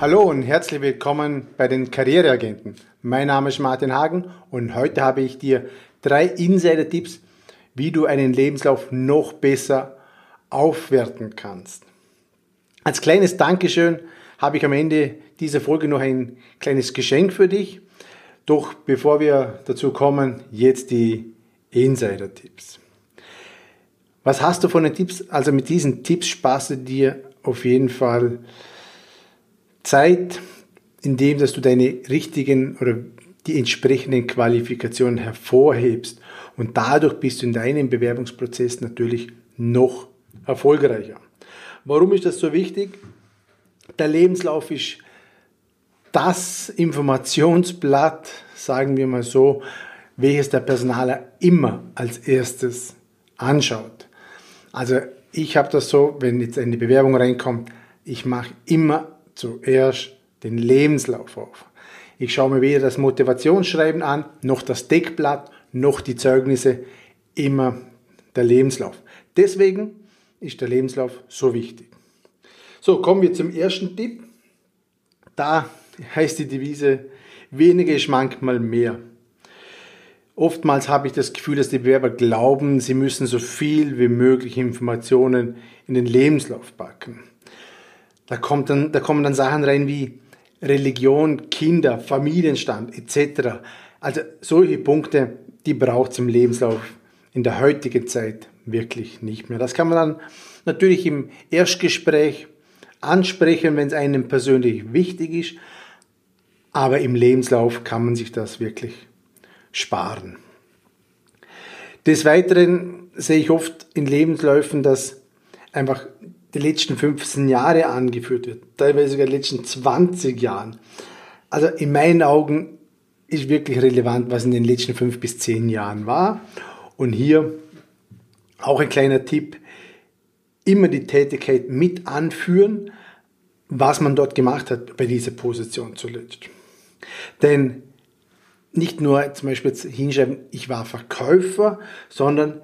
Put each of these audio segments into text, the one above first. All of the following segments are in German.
Hallo und herzlich willkommen bei den Karriereagenten. Mein Name ist Martin Hagen und heute habe ich dir drei Insider-Tipps, wie du einen Lebenslauf noch besser aufwerten kannst. Als kleines Dankeschön habe ich am Ende dieser Folge noch ein kleines Geschenk für dich. Doch bevor wir dazu kommen, jetzt die Insider-Tipps. Was hast du von den Tipps? Also mit diesen Tipps sparst du dir auf jeden Fall Zeit, indem dass du deine richtigen oder die entsprechenden Qualifikationen hervorhebst. Und dadurch bist du in deinem Bewerbungsprozess natürlich noch erfolgreicher. Warum ist das so wichtig? Der Lebenslauf ist das Informationsblatt, sagen wir mal so, welches der Personaler immer als erstes anschaut. Also ich habe das so, wenn jetzt eine Bewerbung reinkommt, ich mache immer zuerst den Lebenslauf auf. Ich schaue mir weder das Motivationsschreiben an, noch das Deckblatt, noch die Zeugnisse, immer der Lebenslauf. Deswegen ist der Lebenslauf so wichtig. So, kommen wir zum ersten Tipp. Da heißt die Devise, weniger ist manchmal mehr. Oftmals habe ich das Gefühl, dass die Bewerber glauben, sie müssen so viel wie möglich Informationen in den Lebenslauf packen. Da, kommt dann, da kommen dann Sachen rein wie Religion, Kinder, Familienstand etc. Also solche Punkte, die braucht es im Lebenslauf in der heutigen Zeit wirklich nicht mehr. Das kann man dann natürlich im Erstgespräch ansprechen, wenn es einem persönlich wichtig ist, aber im Lebenslauf kann man sich das wirklich sparen. Des Weiteren sehe ich oft in Lebensläufen, dass einfach die letzten 15 Jahre angeführt wird, teilweise sogar die letzten 20 Jahren. Also in meinen Augen ist wirklich relevant, was in den letzten 5 bis 10 Jahren war. Und hier auch ein kleiner Tipp, immer die Tätigkeit mit anführen, was man dort gemacht hat bei dieser Position zuletzt. Denn nicht nur zum Beispiel hinschreiben, ich war Verkäufer, sondern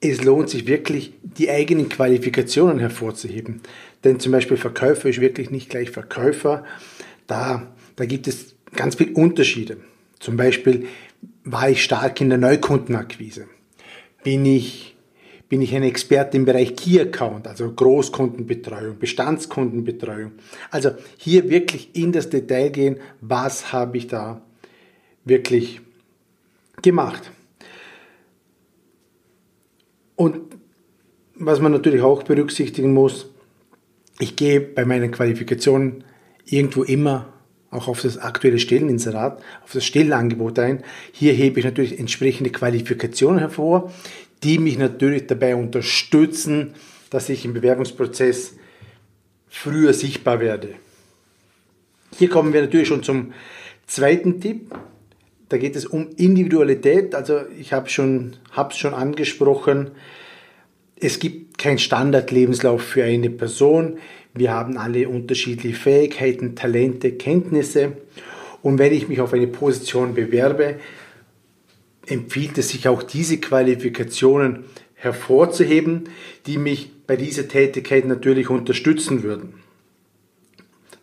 es lohnt sich wirklich, die eigenen Qualifikationen hervorzuheben. Denn zum Beispiel Verkäufer ist wirklich nicht gleich Verkäufer. Da, da gibt es ganz viele Unterschiede. Zum Beispiel war ich stark in der Neukundenakquise. Bin ich, bin ich ein Experte im Bereich Key Account, also Großkundenbetreuung, Bestandskundenbetreuung. Also hier wirklich in das Detail gehen, was habe ich da wirklich gemacht. Und was man natürlich auch berücksichtigen muss, ich gehe bei meinen Qualifikationen irgendwo immer auch auf das aktuelle Stelleninserat, auf das Stellenangebot ein. Hier hebe ich natürlich entsprechende Qualifikationen hervor, die mich natürlich dabei unterstützen, dass ich im Bewerbungsprozess früher sichtbar werde. Hier kommen wir natürlich schon zum zweiten Tipp. Da geht es um Individualität. Also ich habe schon, es schon angesprochen. Es gibt keinen Standardlebenslauf für eine Person. Wir haben alle unterschiedliche Fähigkeiten, Talente, Kenntnisse. Und wenn ich mich auf eine Position bewerbe, empfiehlt es sich auch diese Qualifikationen hervorzuheben, die mich bei dieser Tätigkeit natürlich unterstützen würden.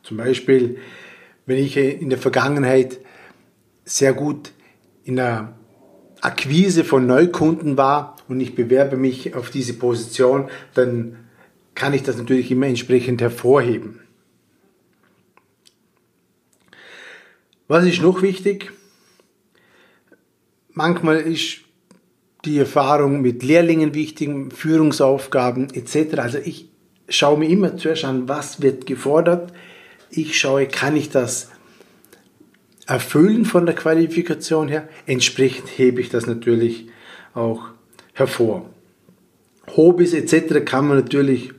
Zum Beispiel, wenn ich in der Vergangenheit sehr gut in der Akquise von Neukunden war und ich bewerbe mich auf diese Position, dann kann ich das natürlich immer entsprechend hervorheben. Was ist noch wichtig? Manchmal ist die Erfahrung mit Lehrlingen wichtig, Führungsaufgaben etc. Also ich schaue mir immer zuerst an, was wird gefordert. Ich schaue, kann ich das erfüllen von der Qualifikation her. Entsprechend hebe ich das natürlich auch hervor. Hobbys etc. kann man natürlich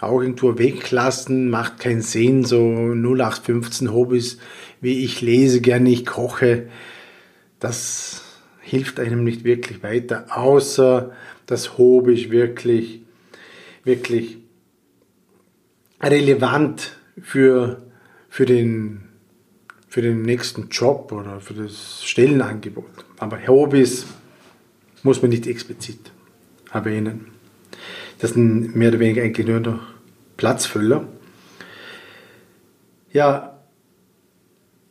auch irgendwo weglassen, macht keinen Sinn, so 0815 Hobbys, wie ich lese gerne, ich koche, das hilft einem nicht wirklich weiter, außer das Hobby wirklich, wirklich relevant für, für den für den nächsten Job oder für das Stellenangebot. Aber Hobbys muss man nicht explizit erwähnen. Das sind mehr oder weniger eigentlich nur noch Platzfüller. Ja,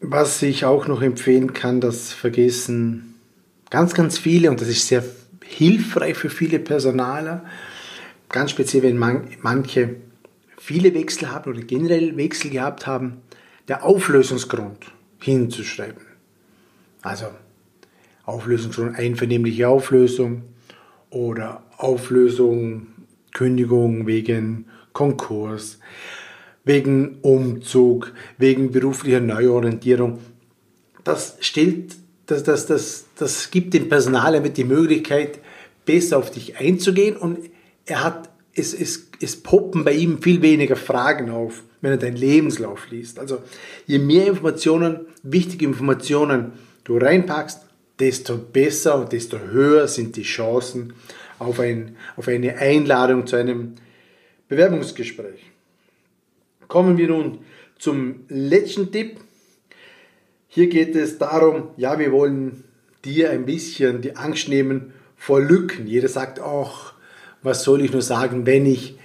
was ich auch noch empfehlen kann, das vergessen ganz, ganz viele und das ist sehr hilfreich für viele Personaler, ganz speziell wenn man, manche viele Wechsel haben oder generell Wechsel gehabt haben, der Auflösungsgrund hinzuschreiben. Also Auflösungsgrund, einvernehmliche Auflösung oder Auflösung, Kündigung wegen Konkurs, wegen Umzug, wegen beruflicher Neuorientierung. Das stellt, das, das, das, das gibt dem Personal mit die Möglichkeit, besser auf dich einzugehen und er hat, es, es, es poppen bei ihm viel weniger Fragen auf, wenn er deinen Lebenslauf liest. Also je mehr Informationen, wichtige Informationen du reinpackst, desto besser und desto höher sind die Chancen auf, ein, auf eine Einladung zu einem Bewerbungsgespräch. Kommen wir nun zum letzten Tipp. Hier geht es darum, ja, wir wollen dir ein bisschen die Angst nehmen vor Lücken. Jeder sagt, ach, was soll ich nur sagen, wenn ich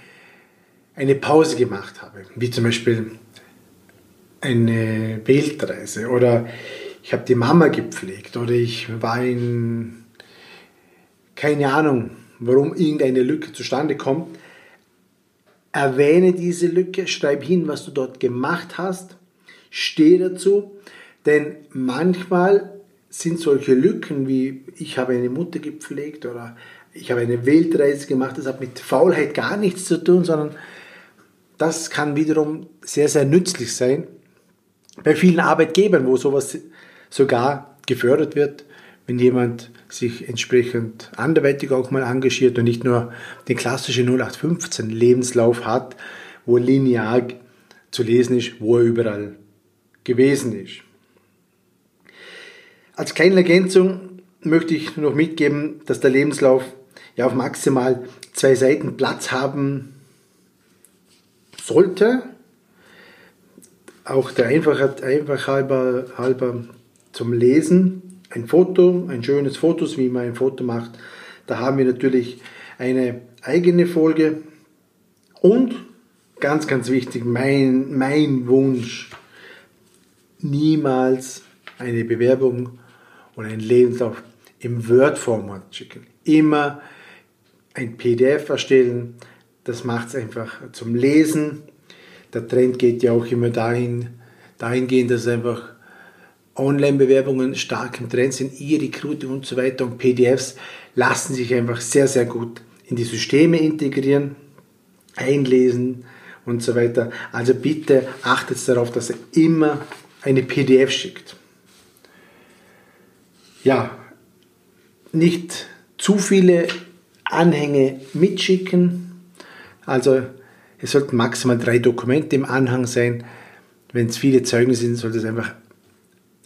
eine Pause gemacht habe, wie zum Beispiel eine Weltreise oder ich habe die Mama gepflegt oder ich war in, keine Ahnung, warum irgendeine Lücke zustande kommt. Erwähne diese Lücke, schreib hin, was du dort gemacht hast, steh dazu, denn manchmal sind solche Lücken wie ich habe eine Mutter gepflegt oder ich habe eine Weltreise gemacht, das hat mit Faulheit gar nichts zu tun, sondern das kann wiederum sehr, sehr nützlich sein. Bei vielen Arbeitgebern, wo sowas sogar gefördert wird, wenn jemand sich entsprechend anderweitig auch mal engagiert und nicht nur den klassischen 0815 Lebenslauf hat, wo linear zu lesen ist, wo er überall gewesen ist. Als kleine Ergänzung möchte ich noch mitgeben, dass der Lebenslauf ja auf maximal zwei Seiten Platz haben sollte. Auch der Einfachheit, einfach halber, halber zum Lesen. Ein Foto, ein schönes Foto, wie man ein Foto macht. Da haben wir natürlich eine eigene Folge. Und ganz, ganz wichtig, mein, mein Wunsch, niemals eine Bewerbung oder einen Lebenslauf im Word-Format schicken. Immer ein PDF erstellen. Das macht es einfach zum Lesen. Der Trend geht ja auch immer dahin, dahingehend, dass einfach Online-Bewerbungen stark im Trend sind, E-Recruiting und so weiter und PDFs lassen sich einfach sehr, sehr gut in die Systeme integrieren, einlesen und so weiter. Also bitte achtet darauf, dass ihr immer eine PDF schickt. Ja, nicht zu viele Anhänge mitschicken. Also es sollten maximal drei Dokumente im Anhang sein. Wenn es viele Zeugnisse sind, sollte es einfach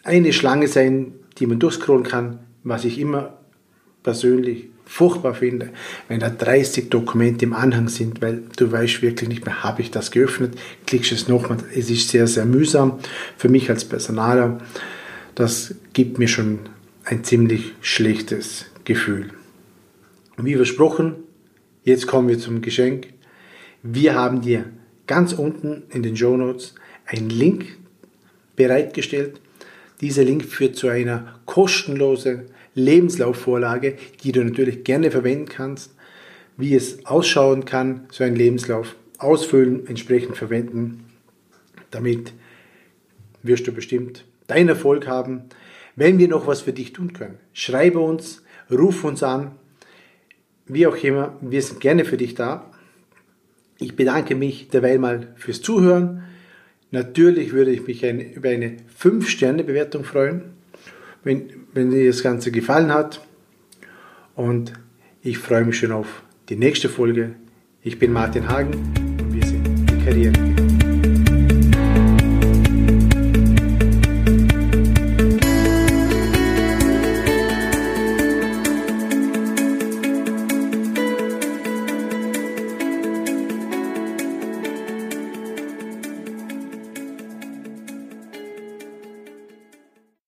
eine Schlange sein, die man durchscrollen kann, was ich immer persönlich furchtbar finde, wenn da 30 Dokumente im Anhang sind, weil du weißt wirklich nicht mehr, habe ich das geöffnet, klickst es nochmal. Es ist sehr, sehr mühsam für mich als Personaler. Das gibt mir schon ein ziemlich schlechtes Gefühl. wie versprochen, jetzt kommen wir zum Geschenk. Wir haben dir ganz unten in den Show Notes einen Link bereitgestellt. Dieser Link führt zu einer kostenlosen Lebenslaufvorlage, die du natürlich gerne verwenden kannst. Wie es ausschauen kann, so ein Lebenslauf ausfüllen, entsprechend verwenden. Damit wirst du bestimmt deinen Erfolg haben. Wenn wir noch was für dich tun können, schreibe uns, ruf uns an, wie auch immer, wir sind gerne für dich da. Ich bedanke mich derweil mal fürs Zuhören. Natürlich würde ich mich ein, über eine 5-Sterne-Bewertung freuen, wenn, wenn dir das Ganze gefallen hat. Und ich freue mich schon auf die nächste Folge. Ich bin Martin Hagen und wir sind die Karriere.